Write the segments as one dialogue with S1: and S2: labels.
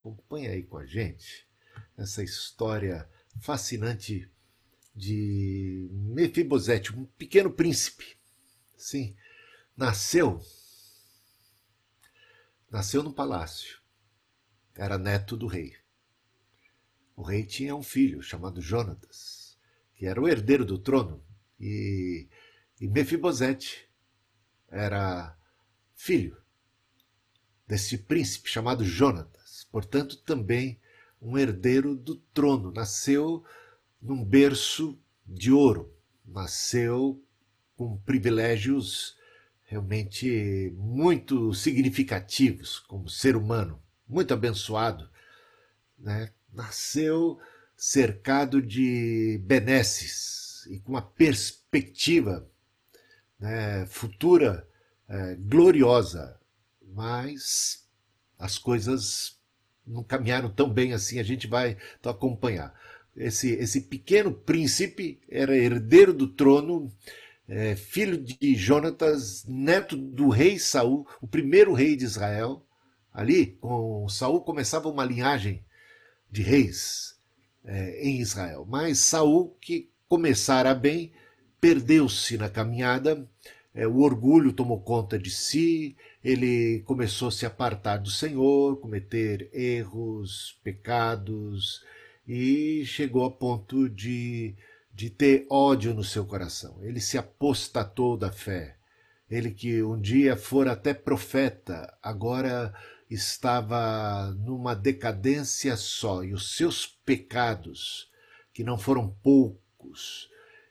S1: Acompanha aí com a gente essa história fascinante de Mefibosete, um pequeno príncipe. Sim, nasceu nasceu no palácio. Era neto do rei. O rei tinha um filho chamado Jonatas, que era o herdeiro do trono, e, e Mefibosete era filho desse príncipe chamado Jonatas, portanto também um herdeiro do trono. Nasceu num berço de ouro, nasceu com privilégios realmente muito significativos como ser humano, muito abençoado, né? nasceu cercado de benesses e com uma perspectiva né, futura é, gloriosa, mas as coisas não caminharam tão bem assim, a gente vai então, acompanhar. Esse, esse pequeno príncipe era herdeiro do trono, é, filho de Jonatas, neto do rei Saul, o primeiro rei de Israel. Ali, com Saul começava uma linhagem de reis é, em Israel. Mas Saul, que começara bem, perdeu-se na caminhada, é, o orgulho tomou conta de si, ele começou a se apartar do Senhor, cometer erros, pecados, e chegou a ponto de, de ter ódio no seu coração. Ele se apostatou da fé. Ele que um dia fora até profeta, agora estava numa decadência só e os seus pecados, que não foram poucos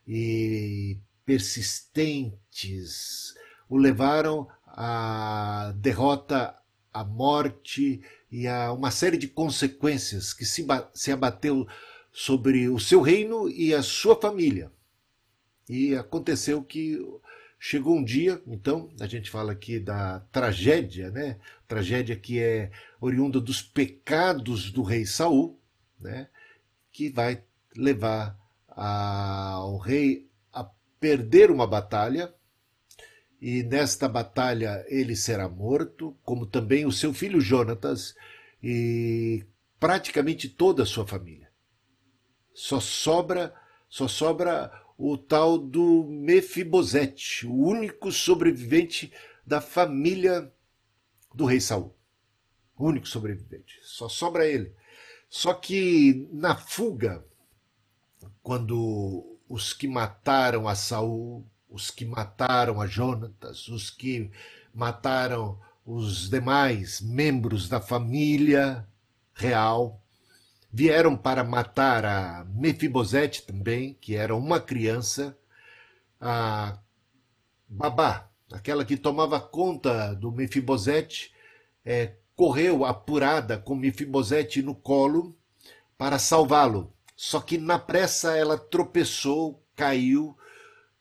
S1: e persistentes, o levaram à derrota, à morte e a uma série de consequências que se, se abateu sobre o seu reino e a sua família. E aconteceu que Chegou um dia, então, a gente fala aqui da tragédia, né? Tragédia que é oriunda dos pecados do rei Saul, né? Que vai levar ao rei perder uma batalha e nesta batalha ele será morto, como também o seu filho Jonatas e praticamente toda a sua família. Só sobra, só sobra o tal do Mefibosete, o único sobrevivente da família do rei Saul. O único sobrevivente. Só sobra ele. Só que na fuga, quando os que mataram a Saul, os que mataram a Jonatas, os que mataram os demais membros da família real, vieram para matar a Mefibosete também, que era uma criança, a Babá, aquela que tomava conta do Mefibosete, é, correu apurada com Mefibosete no colo para salvá-lo. Só que na pressa ela tropeçou, caiu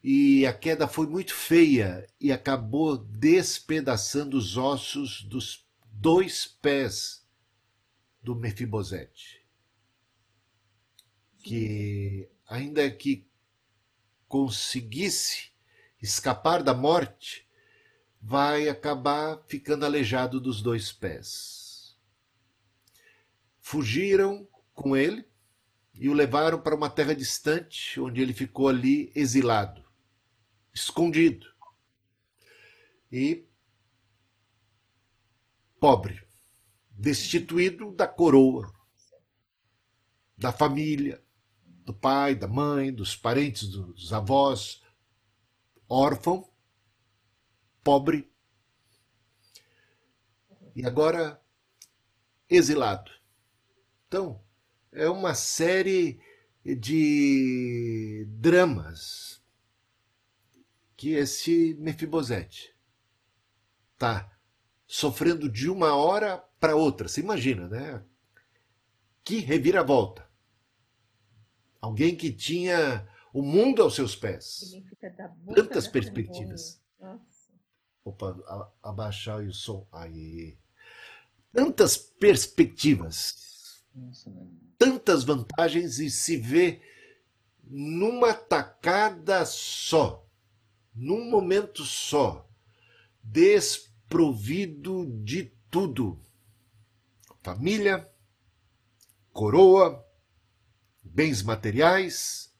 S1: e a queda foi muito feia e acabou despedaçando os ossos dos dois pés do Mefibosete que, ainda que conseguisse escapar da morte, vai acabar ficando aleijado dos dois pés. Fugiram com ele e o levaram para uma terra distante, onde ele ficou ali exilado, escondido e pobre, destituído da coroa, da família, do pai, da mãe, dos parentes, dos avós, órfão, pobre, e agora exilado. Então, é uma série de dramas que esse Mefibosete está sofrendo de uma hora para outra. Você imagina, né? Que reviravolta. Alguém que tinha o mundo aos seus pés. Tantas né, perspectivas. Opa, abaixar o som. Aí. Tantas perspectivas. Tantas vantagens e se vê numa tacada só, num momento só, desprovido de tudo. Família, coroa, bens materiais,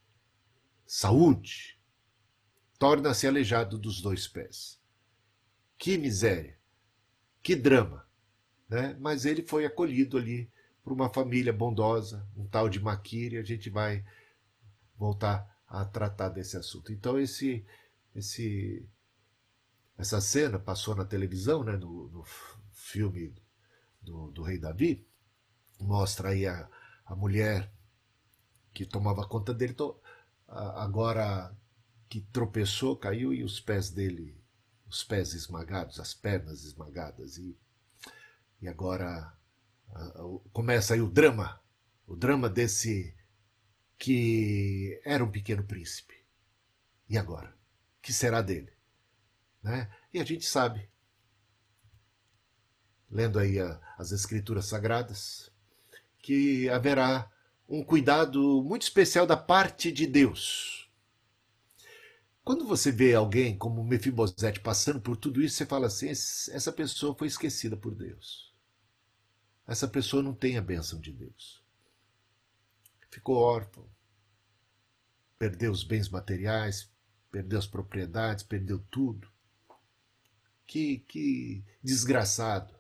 S1: saúde. Torna-se aleijado dos dois pés. Que miséria, que drama. Né? Mas ele foi acolhido ali por uma família bondosa, um tal de Maquire, a gente vai voltar a tratar desse assunto. Então esse esse essa cena passou na televisão, né, no, no filme do, do, rei Davi, mostra aí a, a mulher que tomava conta dele, to, agora que tropeçou, caiu e os pés dele, os pés esmagados, as pernas esmagadas e, e agora começa aí o drama, o drama desse que era um pequeno príncipe. E agora? O que será dele? Né? E a gente sabe, lendo aí a, as escrituras sagradas, que haverá um cuidado muito especial da parte de Deus. Quando você vê alguém como Mefibosete passando por tudo isso, você fala assim: essa pessoa foi esquecida por Deus essa pessoa não tem a bênção de Deus. Ficou órfão, perdeu os bens materiais, perdeu as propriedades, perdeu tudo. Que, que desgraçado.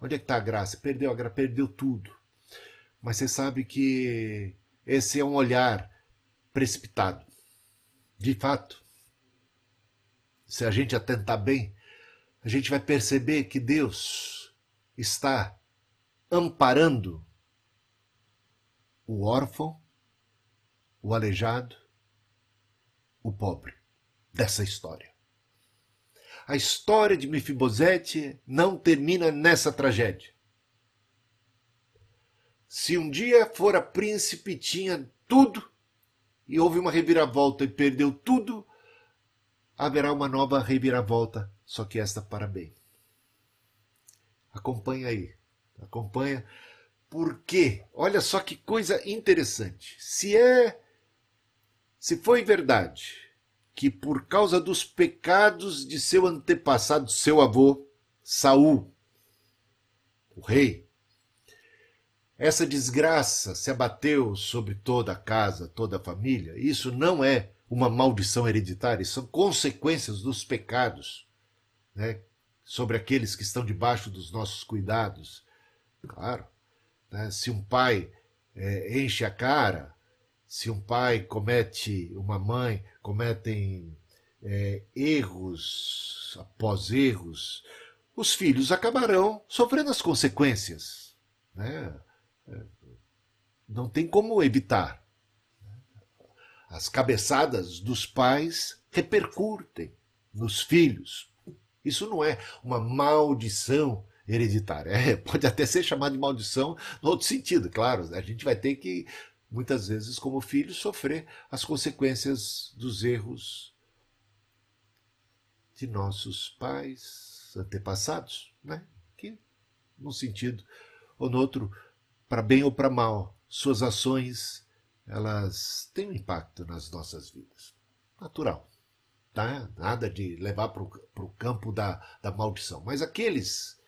S1: Onde é que está a graça? Perdeu a graça, perdeu tudo. Mas você sabe que esse é um olhar precipitado. De fato, se a gente atentar bem, a gente vai perceber que Deus está amparando o órfão, o aleijado, o pobre dessa história. A história de Mefibosete não termina nessa tragédia. Se um dia fora príncipe, tinha tudo, e houve uma reviravolta e perdeu tudo, haverá uma nova reviravolta, só que esta para bem. Acompanha aí acompanha. Porque, olha só que coisa interessante. Se é, se foi verdade que por causa dos pecados de seu antepassado, seu avô, Saul, o rei, essa desgraça se abateu sobre toda a casa, toda a família. Isso não é uma maldição hereditária, são consequências dos pecados né, sobre aqueles que estão debaixo dos nossos cuidados. Claro. Né? Se um pai é, enche a cara, se um pai comete, uma mãe cometem é, erros após erros, os filhos acabarão sofrendo as consequências. Né? É, não tem como evitar. As cabeçadas dos pais repercutem nos filhos. Isso não é uma maldição hereditária. É, pode até ser chamado de maldição no outro sentido, claro. A gente vai ter que, muitas vezes, como filho, sofrer as consequências dos erros de nossos pais, antepassados, né? que, num sentido ou no outro, para bem ou para mal, suas ações elas têm um impacto nas nossas vidas. Natural. Tá? Nada de levar para o campo da, da maldição. Mas aqueles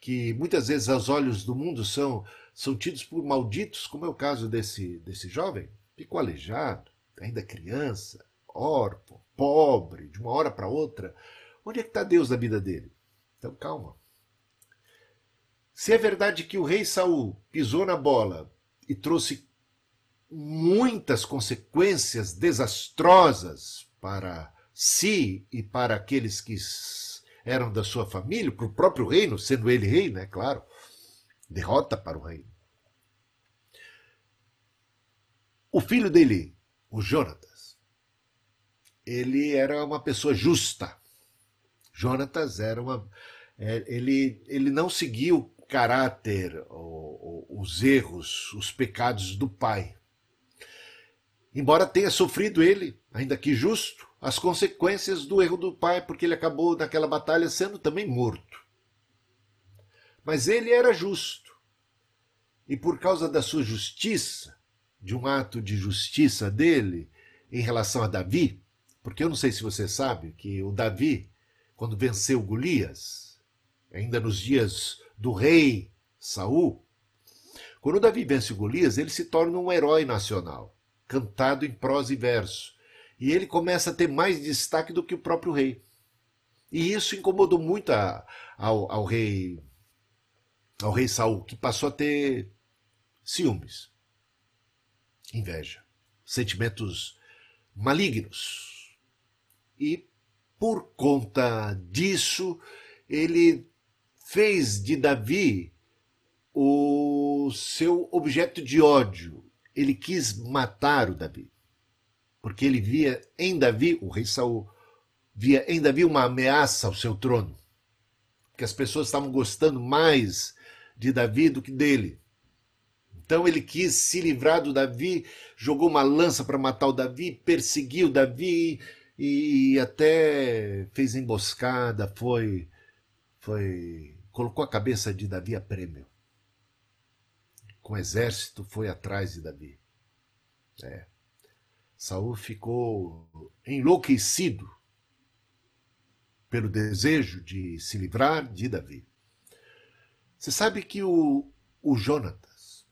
S1: que muitas vezes aos olhos do mundo são, são tidos por malditos, como é o caso desse, desse jovem, ficou aleijado, ainda criança, órfão, pobre, de uma hora para outra. Onde é que está Deus na vida dele? Então calma. Se é verdade que o rei Saul pisou na bola e trouxe muitas consequências desastrosas para si e para aqueles que eram da sua família, para o próprio reino, sendo ele rei, né? Claro. Derrota para o reino. O filho dele, o Jonatas, ele era uma pessoa justa. Jonatas era uma. É, ele, ele não seguia o caráter, os erros, os pecados do pai. Embora tenha sofrido ele, ainda que justo, as consequências do erro do pai, porque ele acabou naquela batalha sendo também morto. Mas ele era justo. E por causa da sua justiça, de um ato de justiça dele em relação a Davi, porque eu não sei se você sabe que o Davi, quando venceu Golias, ainda nos dias do rei Saul, Quando Davi vence Golias, ele se torna um herói nacional, cantado em prosa e verso. E ele começa a ter mais destaque do que o próprio rei. E isso incomodou muito a, ao, ao, rei ao rei Saul, que passou a ter ciúmes, inveja, sentimentos malignos. E por conta disso, ele fez de Davi o seu objeto de ódio. Ele quis matar o Davi. Porque ele via em Davi, o rei Saul, via em Davi uma ameaça ao seu trono. Que as pessoas estavam gostando mais de Davi do que dele. Então ele quis se livrar do Davi, jogou uma lança para matar o Davi, perseguiu Davi e até fez emboscada, foi foi colocou a cabeça de Davi a prêmio com o exército foi atrás de Davi. É. Saul ficou enlouquecido pelo desejo de se livrar de Davi. Você sabe que o, o Jonatas,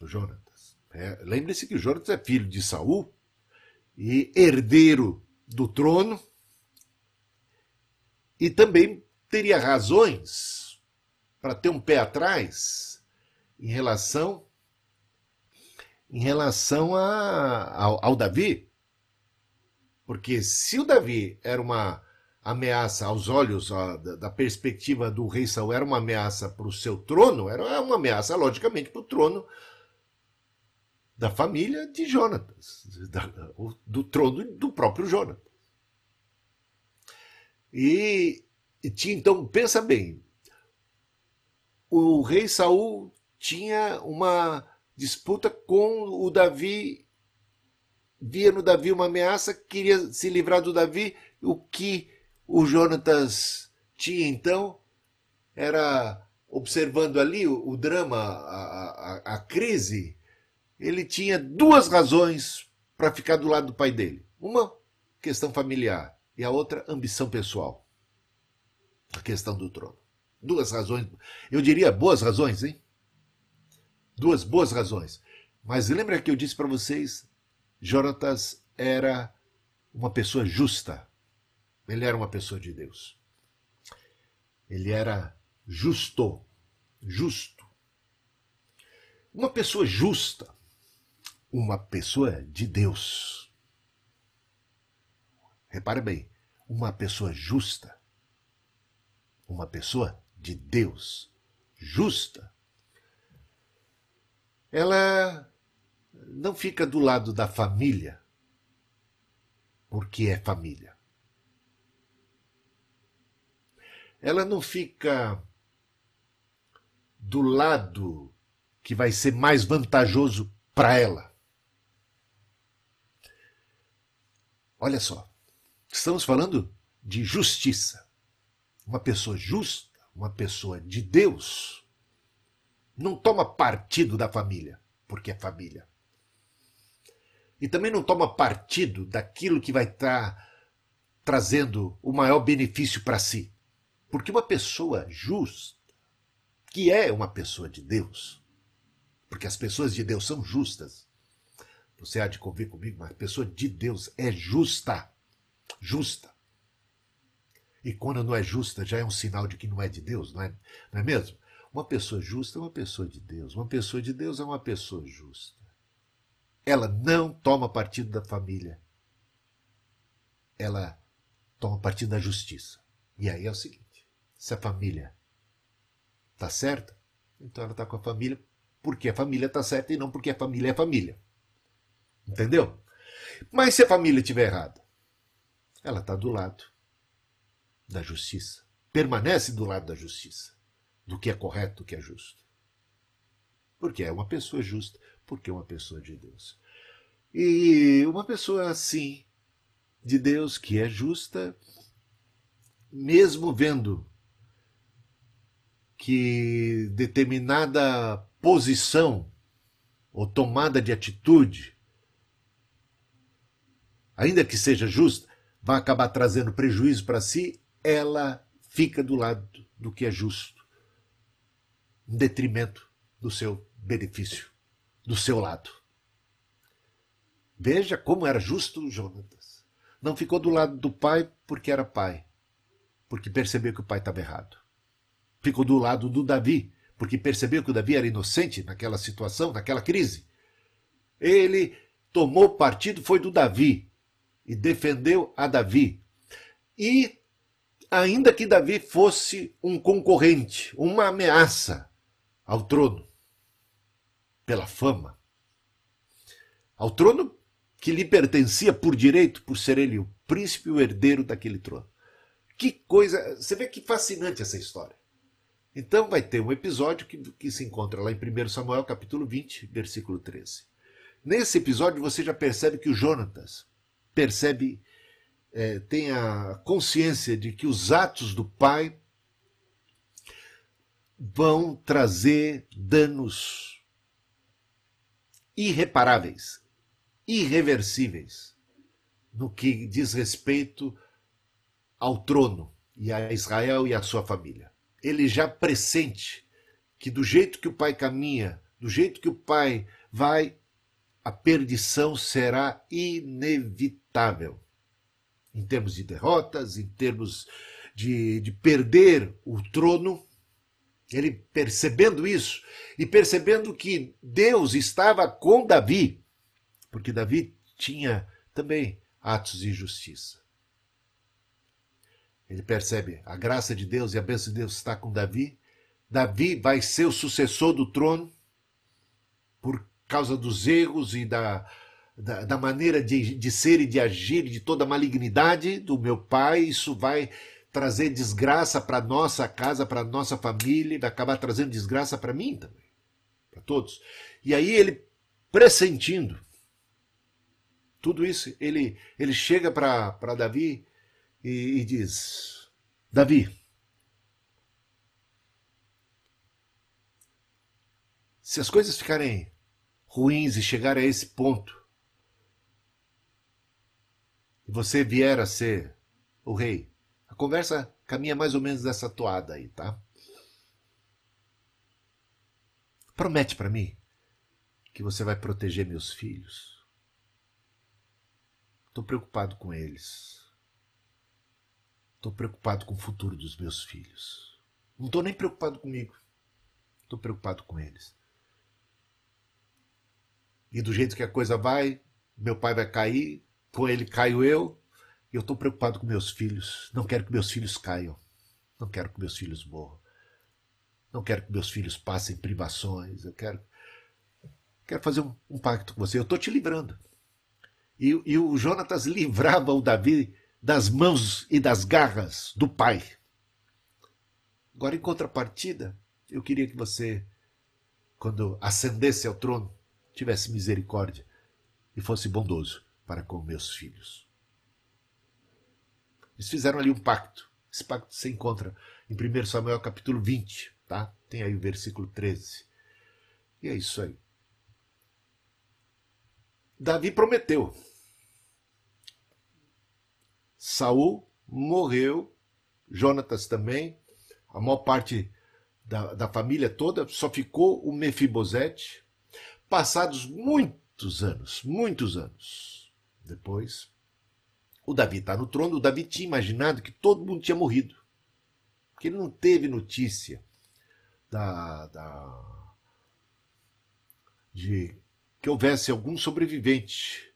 S1: o Jonatas, é, lembre-se que o Jonatas é filho de Saul e herdeiro do trono e também teria razões para ter um pé atrás em relação em relação a, ao, ao Davi. Porque se o Davi era uma ameaça aos olhos ó, da, da, perspectiva do rei Saul, era uma ameaça para o seu trono, era uma ameaça, logicamente, para o trono da família de Jonatas, da, do trono do próprio Jonatas. E, e tinha, então, pensa bem, o rei Saul tinha uma disputa com o Davi, via no Davi uma ameaça, queria se livrar do Davi. O que o Jonatas tinha então era, observando ali o, o drama, a, a, a crise, ele tinha duas razões para ficar do lado do pai dele. Uma, questão familiar, e a outra, ambição pessoal. A questão do trono. Duas razões, eu diria boas razões, hein? Duas boas razões. Mas lembra que eu disse para vocês, Jonatas era uma pessoa justa. Ele era uma pessoa de Deus. Ele era justo, justo. Uma pessoa justa, uma pessoa de Deus. Repare bem, uma pessoa justa, uma pessoa de Deus, justa, ela não fica do lado da família porque é família. Ela não fica do lado que vai ser mais vantajoso para ela. Olha só, estamos falando de justiça. Uma pessoa justa, uma pessoa de Deus, não toma partido da família, porque é família. E também não toma partido daquilo que vai estar tá trazendo o maior benefício para si. Porque uma pessoa justa, que é uma pessoa de Deus, porque as pessoas de Deus são justas, você há de convir comigo, mas a pessoa de Deus é justa. Justa. E quando não é justa, já é um sinal de que não é de Deus, não é, não é mesmo? Uma pessoa justa é uma pessoa de Deus. Uma pessoa de Deus é uma pessoa justa. Ela não toma partido da família. Ela toma partido da justiça. E aí é o seguinte: se a família está certa, então ela está com a família porque a família está certa e não porque a família é família. Entendeu? Mas se a família estiver errada, ela está do lado da justiça. Permanece do lado da justiça do que é correto, do que é justo. Porque é uma pessoa justa, porque é uma pessoa de Deus. E uma pessoa assim, de Deus, que é justa, mesmo vendo que determinada posição ou tomada de atitude, ainda que seja justa, vai acabar trazendo prejuízo para si, ela fica do lado do que é justo em detrimento do seu benefício do seu lado. Veja como era justo Jonatas. Não ficou do lado do pai porque era pai, porque percebeu que o pai estava errado. Ficou do lado do Davi, porque percebeu que o Davi era inocente naquela situação, naquela crise. Ele tomou partido, foi do Davi e defendeu a Davi. E ainda que Davi fosse um concorrente, uma ameaça ao trono, pela fama, ao trono que lhe pertencia por direito, por ser ele o príncipe e o herdeiro daquele trono. Que coisa! Você vê que fascinante essa história. Então vai ter um episódio que, que se encontra lá em 1 Samuel capítulo 20, versículo 13. Nesse episódio você já percebe que o Jonatas percebe, é, tem a consciência de que os atos do pai vão trazer danos irreparáveis, irreversíveis, no que diz respeito ao trono e a Israel e a sua família. Ele já pressente que do jeito que o pai caminha, do jeito que o pai vai, a perdição será inevitável. Em termos de derrotas, em termos de, de perder o trono, ele percebendo isso e percebendo que Deus estava com Davi, porque Davi tinha também atos de justiça. Ele percebe a graça de Deus e a bênção de Deus está com Davi. Davi vai ser o sucessor do trono por causa dos erros e da, da, da maneira de, de ser e de agir, de toda a malignidade do meu pai. Isso vai trazer desgraça para nossa casa, para nossa família, vai acabar trazendo desgraça para mim também, para todos. E aí ele pressentindo tudo isso, ele ele chega para Davi e, e diz: Davi, se as coisas ficarem ruins e chegarem a esse ponto, e você vier a ser o rei, conversa caminha mais ou menos dessa toada aí, tá? Promete para mim que você vai proteger meus filhos. Estou preocupado com eles. Estou preocupado com o futuro dos meus filhos. Não estou nem preocupado comigo. Estou preocupado com eles. E do jeito que a coisa vai, meu pai vai cair, com ele caio eu, eu estou preocupado com meus filhos. Não quero que meus filhos caiam. Não quero que meus filhos morram. Não quero que meus filhos passem privações. Eu quero, quero fazer um, um pacto com você. Eu estou te livrando. E, e o Jonatas livrava o Davi das mãos e das garras do pai. Agora, em contrapartida, eu queria que você, quando ascendesse ao trono, tivesse misericórdia e fosse bondoso para com meus filhos. Eles fizeram ali um pacto. Esse pacto se encontra em 1 Samuel capítulo 20, tá? Tem aí o versículo 13. E é isso aí. Davi prometeu. Saul morreu, Jonatas também, a maior parte da, da família toda, só ficou o Mefibosete. Passados muitos anos, muitos anos depois, o Davi está no trono, o Davi tinha imaginado que todo mundo tinha morrido. Porque ele não teve notícia da, da, de que houvesse algum sobrevivente.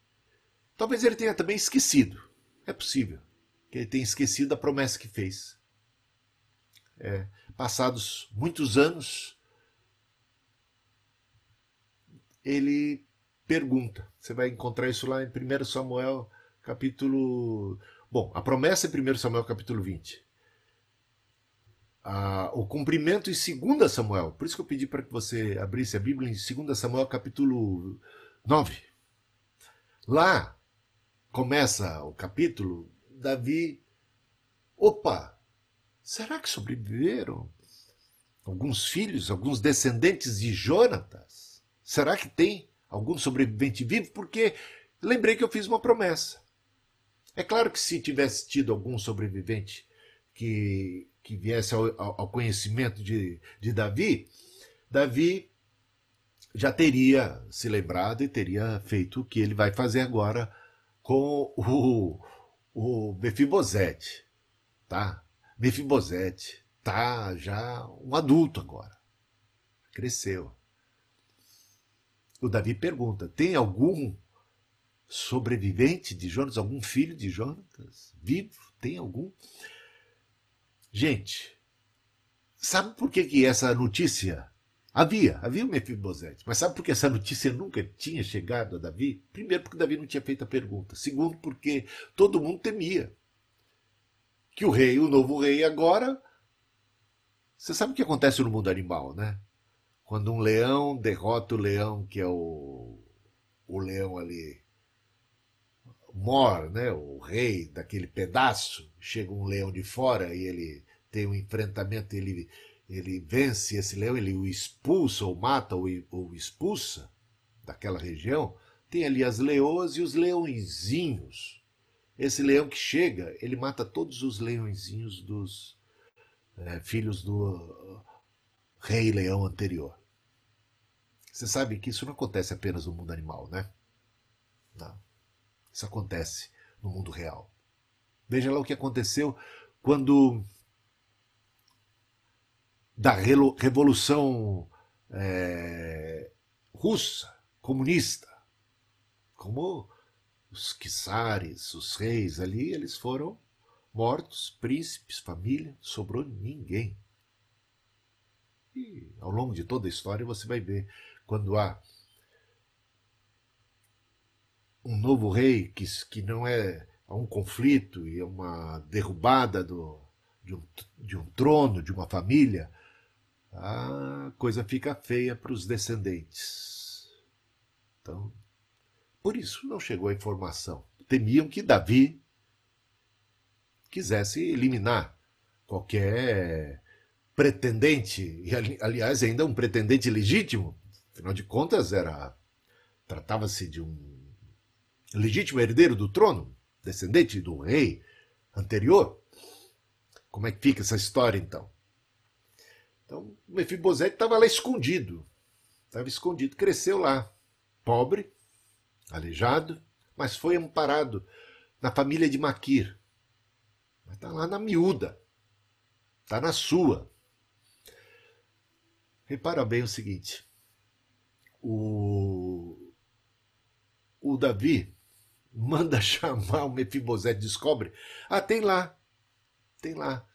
S1: Talvez ele tenha também esquecido. É possível que ele tenha esquecido a promessa que fez. É, passados muitos anos, ele pergunta. Você vai encontrar isso lá em 1 Samuel capítulo. Bom, a promessa em 1 Samuel, capítulo 20. Ah, o cumprimento em 2 Samuel. Por isso que eu pedi para que você abrisse a Bíblia em 2 Samuel, capítulo 9. Lá começa o capítulo, Davi. Opa! Será que sobreviveram alguns filhos, alguns descendentes de Jonatas? Será que tem algum sobrevivente vivo? Porque lembrei que eu fiz uma promessa. É claro que se tivesse tido algum sobrevivente que, que viesse ao, ao conhecimento de, de Davi, Davi já teria se lembrado e teria feito o que ele vai fazer agora com o, o Mefibosete, tá? Mefibosete tá já um adulto agora, cresceu. O Davi pergunta: tem algum sobrevivente de Jonas, algum filho de Jonas vivo? Tem algum? Gente, sabe por que, que essa notícia havia? Havia o Mefibosete, mas sabe por que essa notícia nunca tinha chegado a Davi? Primeiro, porque Davi não tinha feito a pergunta. Segundo, porque todo mundo temia que o rei, o novo rei, agora. Você sabe o que acontece no mundo animal, né? Quando um leão derrota o leão, que é o, o leão ali mor, né, o rei daquele pedaço, chega um leão de fora e ele tem um enfrentamento, ele, ele vence esse leão, ele o expulsa ou mata ou, ou expulsa daquela região, tem ali as leoas e os leõezinhos. Esse leão que chega, ele mata todos os leõezinhos dos é, filhos do uh, rei leão anterior. Você sabe que isso não acontece apenas no mundo animal, né? Não. Isso acontece no mundo real. Veja lá o que aconteceu quando da revolução é, russa, comunista, como os czares, os reis ali, eles foram mortos, príncipes, família, sobrou ninguém. E ao longo de toda a história você vai ver quando há um novo rei que, que não é um conflito e é uma derrubada do, de, um, de um trono, de uma família, a coisa fica feia para os descendentes. Então, por isso não chegou a informação. Temiam que Davi quisesse eliminar qualquer pretendente, e aliás ainda um pretendente legítimo, afinal de contas era tratava-se de um legítimo herdeiro do trono, descendente do rei anterior. Como é que fica essa história então? Então, Mefibosete estava lá escondido. Estava escondido, cresceu lá, pobre, aleijado, mas foi amparado na família de Maquir. Mas está lá na miúda, está na sua. Repara bem o seguinte: o, o Davi manda chamar o Mefibosete, descobre. Ah, tem lá, tem lá,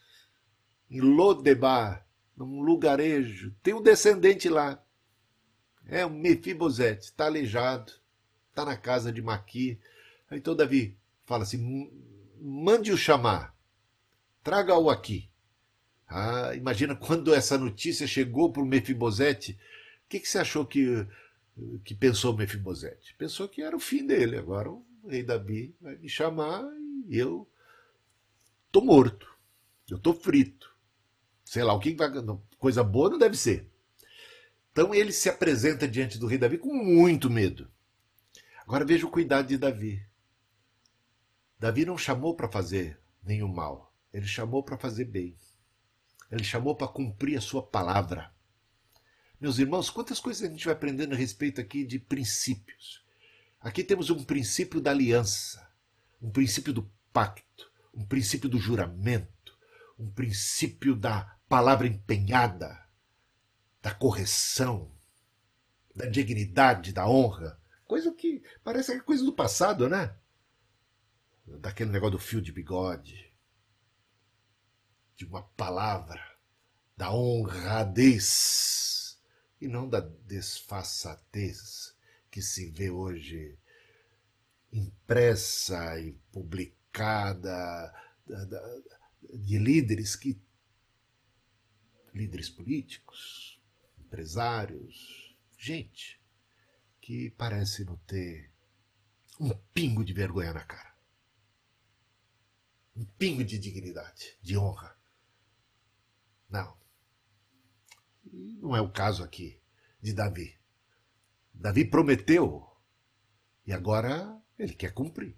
S1: em Lodebar, num lugarejo, tem um descendente lá. É o Mefibosete, está aleijado, está na casa de Maqui. Então Davi fala assim: mande-o chamar, traga-o aqui. Ah, imagina quando essa notícia chegou para o Mefibosete, o que, que você achou que, que pensou Mefibosete? Pensou que era o fim dele. Agora o rei Davi vai me chamar e eu tô morto. Eu tô frito. Sei lá, o que vai. Coisa boa não deve ser. Então ele se apresenta diante do rei Davi com muito medo. Agora veja o cuidado de Davi. Davi não chamou para fazer nenhum mal, ele chamou para fazer bem. Ele chamou para cumprir a sua palavra. Meus irmãos, quantas coisas a gente vai aprendendo a respeito aqui de princípios. Aqui temos um princípio da aliança, um princípio do pacto, um princípio do juramento, um princípio da palavra empenhada, da correção, da dignidade, da honra. Coisa que parece que é coisa do passado, né? Daquele negócio do fio de bigode, de uma palavra, da honradez e não da desfaçatez que se vê hoje impressa e publicada de líderes que líderes políticos, empresários, gente que parece não ter um pingo de vergonha na cara. Um pingo de dignidade, de honra. Não. Não é o caso aqui de Davi. Davi prometeu e agora ele quer cumprir.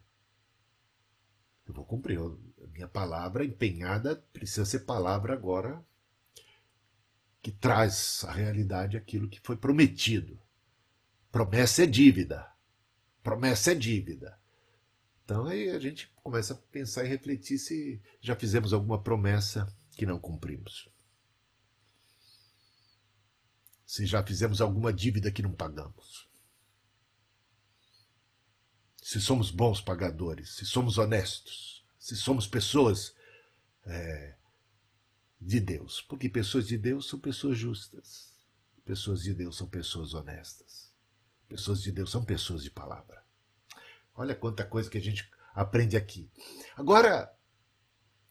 S1: Eu vou cumprir. A minha palavra empenhada precisa ser palavra agora que traz à realidade aquilo que foi prometido. Promessa é dívida. Promessa é dívida. Então aí a gente começa a pensar e refletir se já fizemos alguma promessa que não cumprimos. Se já fizemos alguma dívida que não pagamos. Se somos bons pagadores, se somos honestos, se somos pessoas é, de Deus. Porque pessoas de Deus são pessoas justas. Pessoas de Deus são pessoas honestas. Pessoas de Deus são pessoas de palavra. Olha quanta coisa que a gente aprende aqui. Agora,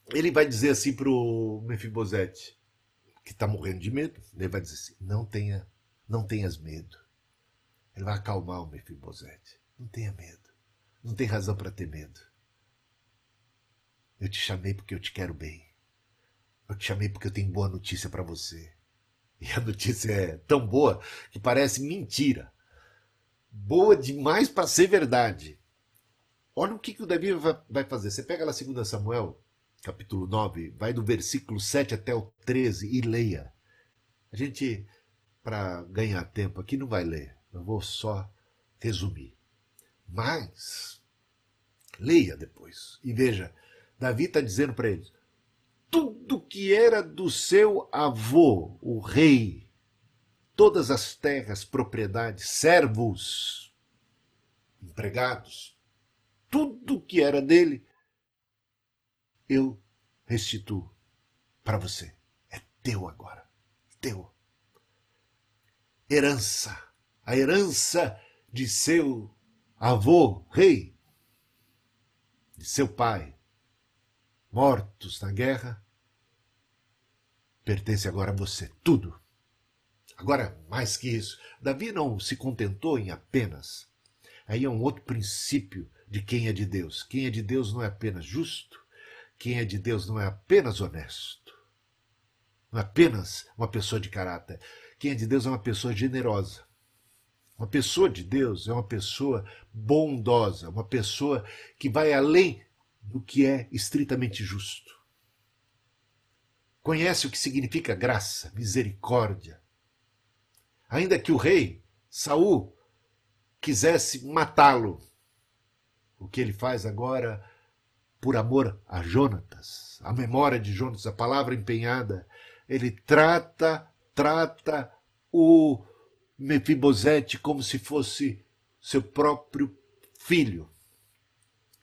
S1: ele vai dizer assim para o Mefibosete, que está morrendo de medo, ele vai dizer assim, não tenha, não tenhas medo. Ele vai acalmar o Mefibosete. Não tenha medo. Não tem razão para ter medo. Eu te chamei porque eu te quero bem. Eu te chamei porque eu tenho boa notícia para você. E a notícia é tão boa que parece mentira. Boa demais para ser verdade. Olha o que, que o Davi vai fazer. Você pega lá 2 Samuel, capítulo 9, vai do versículo 7 até o 13 e leia. A gente, para ganhar tempo aqui, não vai ler. Eu vou só resumir. Mas, leia depois e veja. Davi está dizendo para eles: tudo que era do seu avô, o rei, todas as terras, propriedades, servos, empregados, tudo que era dele, eu restituo para você. É teu agora. Teu. Herança. A herança de seu avô, rei, de seu pai, mortos na guerra, pertence agora a você. Tudo. Agora, mais que isso, Davi não se contentou em apenas. Aí é um outro princípio de quem é de Deus. Quem é de Deus não é apenas justo, quem é de Deus não é apenas honesto, não é apenas uma pessoa de caráter. Quem é de Deus é uma pessoa generosa. Uma pessoa de Deus é uma pessoa bondosa, uma pessoa que vai além do que é estritamente justo. Conhece o que significa graça, misericórdia. Ainda que o rei Saul quisesse matá-lo, o que ele faz agora por amor a Jonatas, a memória de Jonatas, a palavra empenhada, ele trata, trata o Mefibosete como se fosse seu próprio filho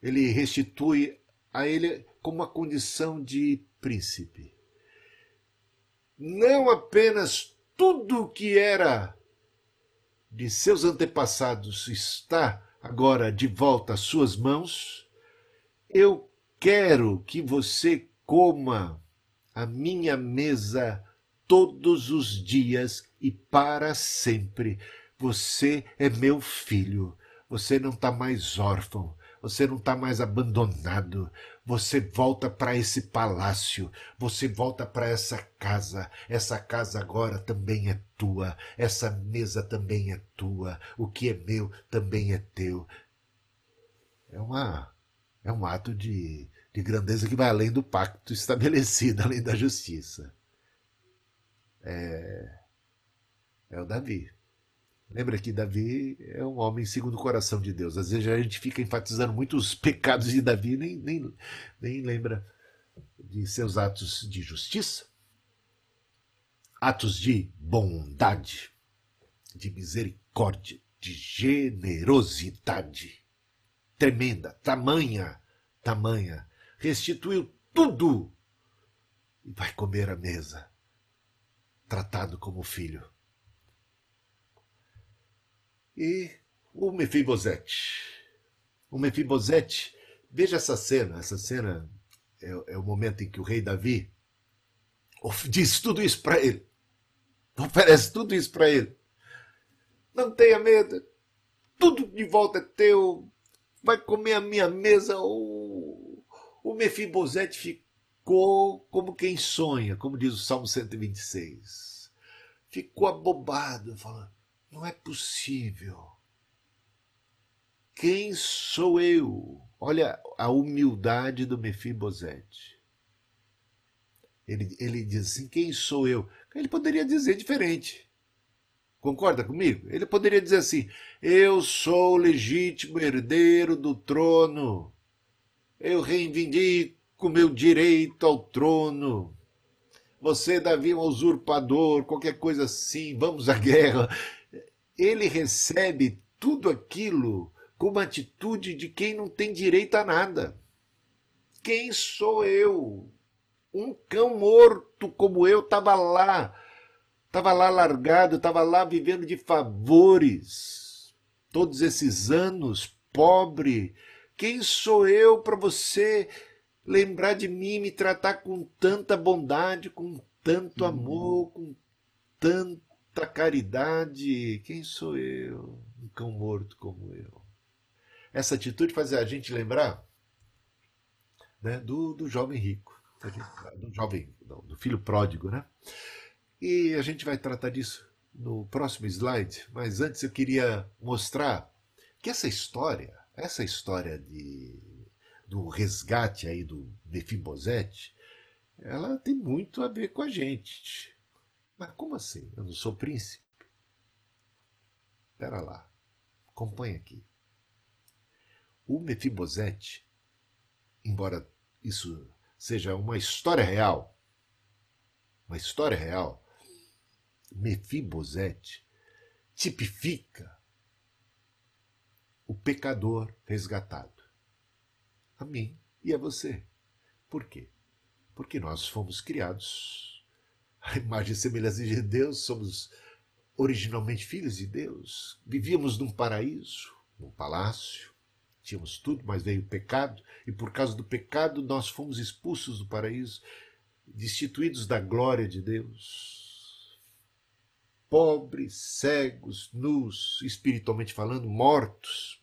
S1: ele restitui a ele como uma condição de príncipe. Não apenas tudo o que era de seus antepassados está agora de volta às suas mãos, eu quero que você coma a minha mesa todos os dias e para sempre. Você é meu filho, você não está mais órfão, você não está mais abandonado. Você volta para esse palácio. Você volta para essa casa. Essa casa agora também é tua. Essa mesa também é tua. O que é meu também é teu. É uma é um ato de, de grandeza que vai além do pacto estabelecido, além da justiça. É, é o Davi. Lembra que Davi é um homem segundo o coração de Deus. Às vezes a gente fica enfatizando muito os pecados de Davi e nem, nem, nem lembra de seus atos de justiça, atos de bondade, de misericórdia, de generosidade tremenda, tamanha, tamanha. Restituiu tudo e vai comer a mesa, tratado como filho e o Mefibosete. O Mefibosete, veja essa cena, essa cena é, é o momento em que o rei Davi diz tudo isso para ele. Oferece tudo isso para ele. Não tenha medo, tudo de volta é teu, vai comer a minha mesa. O, o Mefibosete ficou como quem sonha, como diz o Salmo 126. Ficou abobado, falando: não é possível. Quem sou eu? Olha a humildade do Mefibosete. Ele, ele diz assim: Quem sou eu? Ele poderia dizer diferente. Concorda comigo? Ele poderia dizer assim: Eu sou o legítimo herdeiro do trono. Eu reivindico meu direito ao trono. Você, Davi, é um usurpador, qualquer coisa assim, vamos à guerra. Ele recebe tudo aquilo com uma atitude de quem não tem direito a nada. Quem sou eu? Um cão morto como eu estava lá Estava lá largado, estava lá vivendo de favores. Todos esses anos, pobre. Quem sou eu para você lembrar de mim, me tratar com tanta bondade, com tanto uhum. amor, com tanta caridade? Quem sou eu? Um cão morto como eu. Essa atitude faz a gente lembrar né, do, do jovem rico, do jovem, do filho pródigo, né? E a gente vai tratar disso no próximo slide, mas antes eu queria mostrar que essa história, essa história de, do resgate aí do Mefibosete, ela tem muito a ver com a gente. Mas como assim? Eu não sou príncipe? Espera lá, acompanha aqui. O Mefibosete, embora isso seja uma história real, uma história real, Mefibosete tipifica o pecador resgatado. A mim e a você. Por quê? Porque nós fomos criados à imagem e semelhança de Deus, somos originalmente filhos de Deus, vivíamos num paraíso, num palácio, tínhamos tudo, mas veio o pecado, e por causa do pecado nós fomos expulsos do paraíso, destituídos da glória de Deus pobres, cegos, nus, espiritualmente falando, mortos,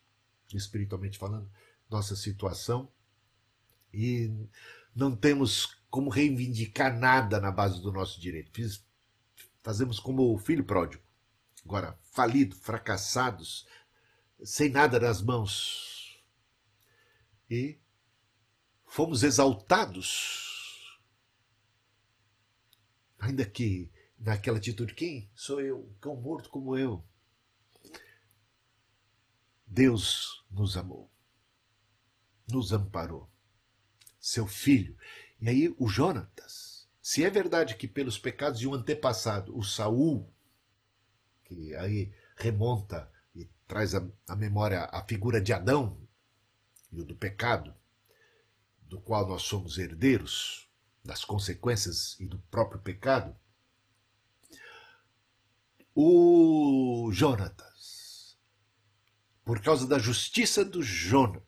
S1: espiritualmente falando, nossa situação. E não temos como reivindicar nada na base do nosso direito. Fiz, fazemos como o filho pródigo, agora falido, fracassados, sem nada nas mãos. E fomos exaltados, ainda que naquela atitude: quem sou eu? Um cão morto como eu. Deus nos amou, nos amparou. Seu filho. E aí o Jonatas. Se é verdade que pelos pecados de um antepassado, o Saul, que aí remonta e traz à memória a figura de Adão e o do pecado, do qual nós somos herdeiros, das consequências e do próprio pecado, o Jonatas, por causa da justiça do Jonatas,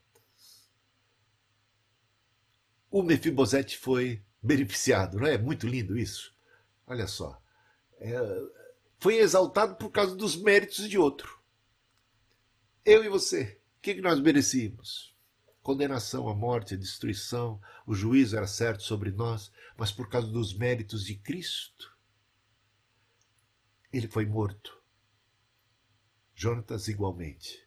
S1: o Mefibosete foi beneficiado, não é? Muito lindo isso. Olha só. É, foi exaltado por causa dos méritos de outro. Eu e você, o que, que nós merecíamos? Condenação, a morte, a destruição, o juízo era certo sobre nós, mas por causa dos méritos de Cristo, ele foi morto. Jonatas igualmente.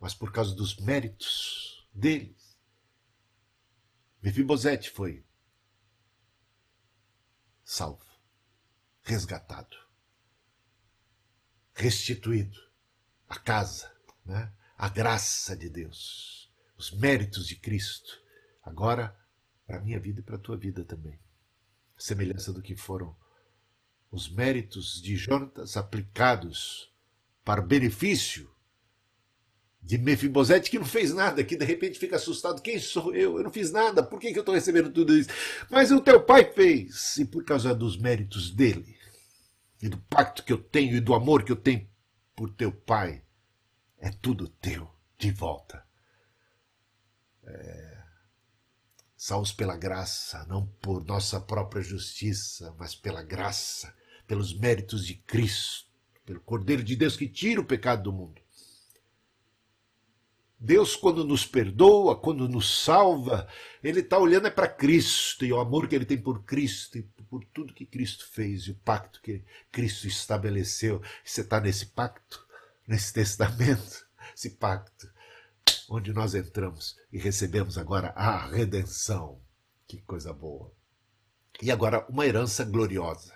S1: Mas por causa dos méritos deles, Mefibosete foi salvo, resgatado, restituído a casa, né? a graça de Deus, os méritos de Cristo, agora para a minha vida e para a tua vida também. semelhança do que foram os méritos de Jonatas aplicados para benefício de Mefibosete, que não fez nada, que de repente fica assustado. Quem sou eu? Eu não fiz nada. Por que, que eu estou recebendo tudo isso? Mas o teu pai fez. E por causa dos méritos dele, e do pacto que eu tenho, e do amor que eu tenho por teu pai, é tudo teu de volta. É, salvos pela graça, não por nossa própria justiça, mas pela graça, pelos méritos de Cristo, pelo Cordeiro de Deus que tira o pecado do mundo. Deus, quando nos perdoa, quando nos salva, Ele está olhando é para Cristo e o amor que Ele tem por Cristo e por tudo que Cristo fez e o pacto que Cristo estabeleceu. Você está nesse pacto, nesse testamento, esse pacto onde nós entramos e recebemos agora a redenção. Que coisa boa. E agora uma herança gloriosa.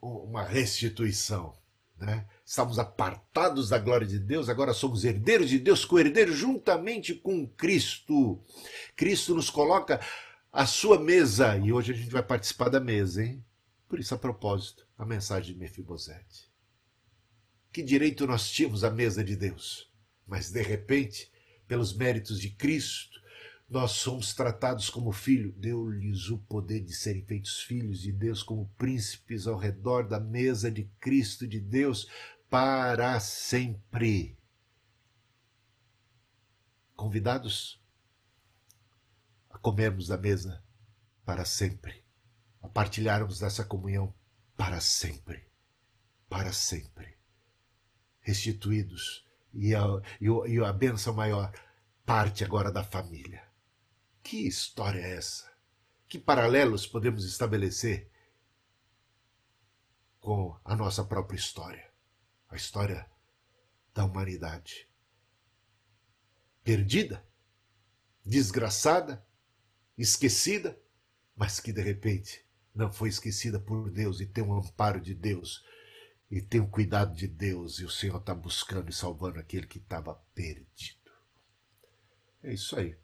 S1: Uma restituição. Né? Estamos apartados da glória de Deus, agora somos herdeiros de Deus, co-herdeiros juntamente com Cristo. Cristo nos coloca à sua mesa e hoje a gente vai participar da mesa, hein? Por isso, a propósito, a mensagem de Mefibosete. Que direito nós tínhamos à mesa de Deus? Mas de repente, pelos méritos de Cristo, nós somos tratados como filho. Deu-lhes o poder de serem feitos filhos de Deus, como príncipes ao redor da mesa de Cristo de Deus para sempre. Convidados a comermos da mesa para sempre, a partilharmos dessa comunhão para sempre, para sempre. Restituídos e a, e a bênção maior parte agora da família. Que história é essa? Que paralelos podemos estabelecer com a nossa própria história, a história da humanidade? Perdida, desgraçada, esquecida, mas que de repente não foi esquecida por Deus e tem um amparo de Deus e tem o cuidado de Deus e o Senhor está buscando e salvando aquele que estava perdido. É isso aí.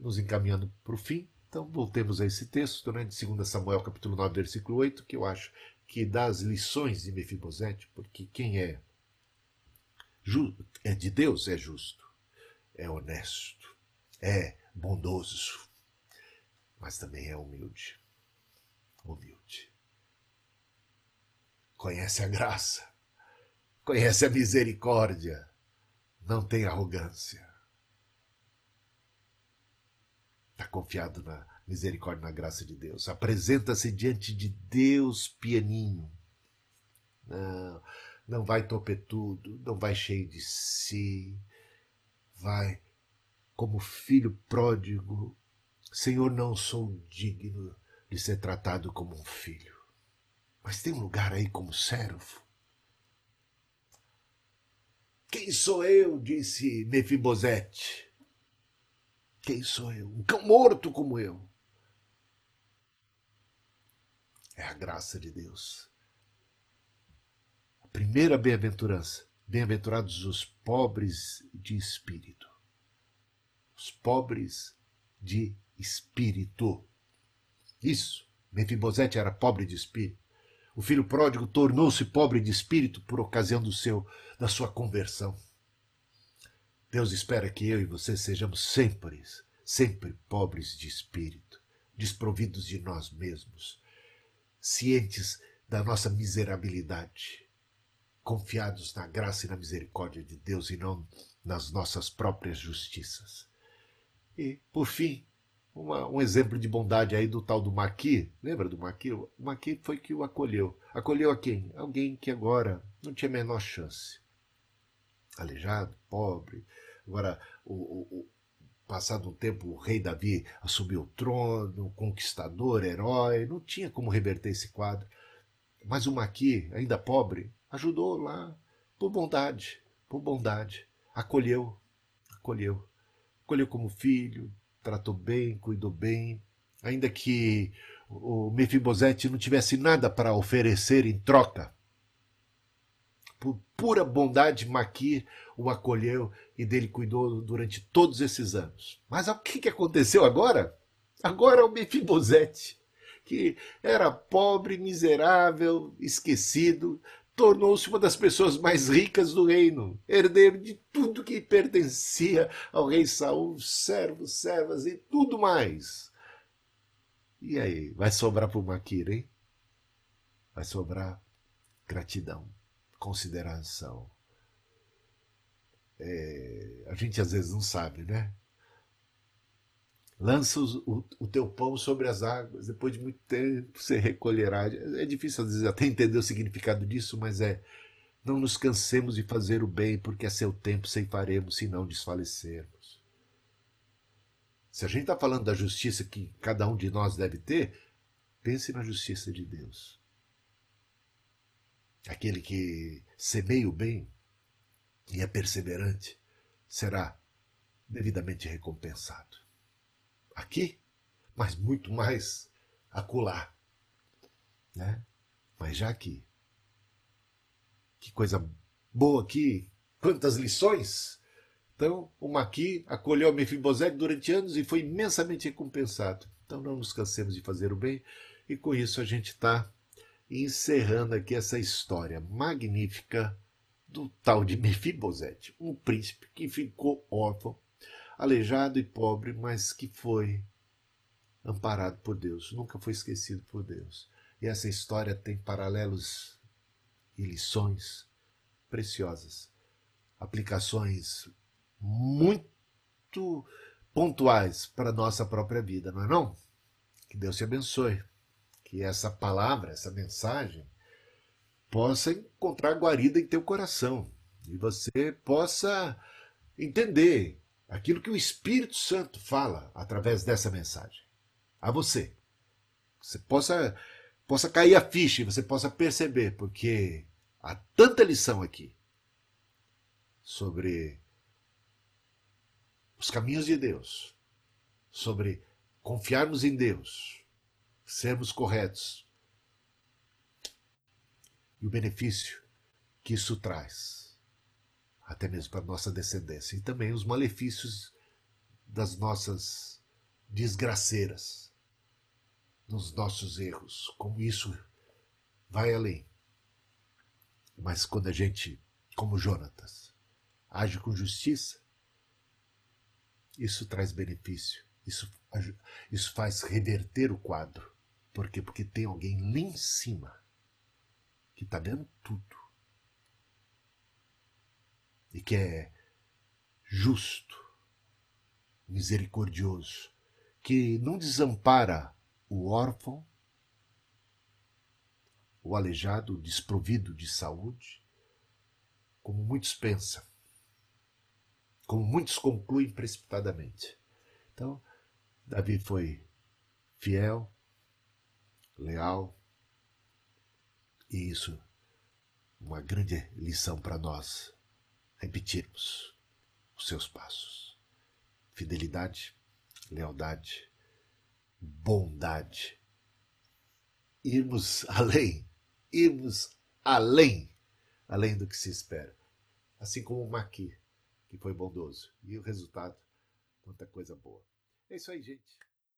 S1: Nos encaminhando para o fim, então voltemos a esse texto né, de 2 Samuel capítulo 9, versículo 8, que eu acho que dá as lições de Mefibosete, porque quem é, é de Deus é justo, é honesto, é bondoso, mas também é humilde. Humilde. Conhece a graça, conhece a misericórdia, não tem arrogância. Está confiado na misericórdia na graça de Deus. Apresenta-se diante de Deus pianinho. Não, não vai topetudo, não vai cheio de si. Vai como filho pródigo Senhor, não sou digno de ser tratado como um filho, mas tem um lugar aí como servo. Quem sou eu? disse Mefibosete. Quem sou eu? Um cão morto como eu. É a graça de Deus. A primeira bem-aventurança. Bem-aventurados os pobres de espírito. Os pobres de espírito. Isso. Mefibosete era pobre de espírito. O filho pródigo tornou-se pobre de espírito por ocasião do seu da sua conversão. Deus espera que eu e você sejamos sempre, sempre pobres de espírito, desprovidos de nós mesmos, cientes da nossa miserabilidade, confiados na graça e na misericórdia de Deus e não nas nossas próprias justiças. E, por fim, uma, um exemplo de bondade aí do tal do Maqui. Lembra do Maqui? O Maqui foi que o acolheu. Acolheu a quem? Alguém que agora não tinha a menor chance. Aleijado, pobre. Agora, o, o, passado um tempo, o rei Davi assumiu o trono, conquistador, herói. Não tinha como reverter esse quadro. Mas o Maqui, ainda pobre, ajudou lá por bondade, por bondade. Acolheu, acolheu. Acolheu como filho, tratou bem, cuidou bem, ainda que o Mefibosete não tivesse nada para oferecer em troca. Por pura bondade, Maquir o acolheu e dele cuidou durante todos esses anos. Mas o que, aconteceu agora? Agora o Mefibosete, que era pobre, miserável, esquecido, tornou-se uma das pessoas mais ricas do reino, herdeiro de tudo que pertencia ao rei Saul, servos, servas e tudo mais. E aí, vai sobrar para o Maquir, hein? Vai sobrar gratidão, consideração. É, a gente às vezes não sabe, né? lança o, o, teu pão sobre as águas, depois de muito tempo você recolherá. É difícil às vezes até entender o significado disso, mas é não nos cansemos de fazer o bem, porque a seu tempo ceifaremos se não desfalecermos. Se a gente está falando da justiça que cada um de nós deve ter, pense na justiça de Deus. Aquele que semeia o bem e é perseverante será devidamente recompensado aqui, mas muito mais acolá. Né? Mas já que. Que coisa boa aqui, quantas lições! Então, o Maqui acolheu Mefibosete durante anos e foi imensamente recompensado. Então, não nos cansemos de fazer o bem, e com isso a gente está encerrando aqui essa história magnífica do tal de Mefibosete, um príncipe que ficou órfão, aleijado e pobre, mas que foi amparado por Deus, nunca foi esquecido por Deus. E essa história tem paralelos e lições preciosas, aplicações muito pontuais para a nossa própria vida, não é não? Que Deus te abençoe. Que essa palavra, essa mensagem, possa encontrar guarida em teu coração e você possa entender aquilo que o Espírito Santo fala através dessa mensagem a você. Você possa possa cair a ficha e você possa perceber, porque há tanta lição aqui sobre os caminhos de Deus, sobre confiarmos em Deus, sermos corretos e o benefício que isso traz, até mesmo para a nossa descendência, e também os malefícios das nossas desgraceiras, dos nossos erros, como isso vai além. Mas quando a gente, como Jonatas, age com justiça, isso traz benefício, isso, isso faz reverter o quadro. Por quê? Porque tem alguém lá em cima que está vendo tudo e que é justo, misericordioso, que não desampara o órfão, o aleijado, o desprovido de saúde, como muitos pensam, como muitos concluem precipitadamente. Então, Davi foi fiel, leal, e isso, uma grande lição para nós repetirmos os seus passos. Fidelidade, lealdade, bondade. Irmos além, irmos além, além do que se espera. Assim como o Maqui, que foi bondoso. E o resultado, quanta coisa boa. É isso aí, gente.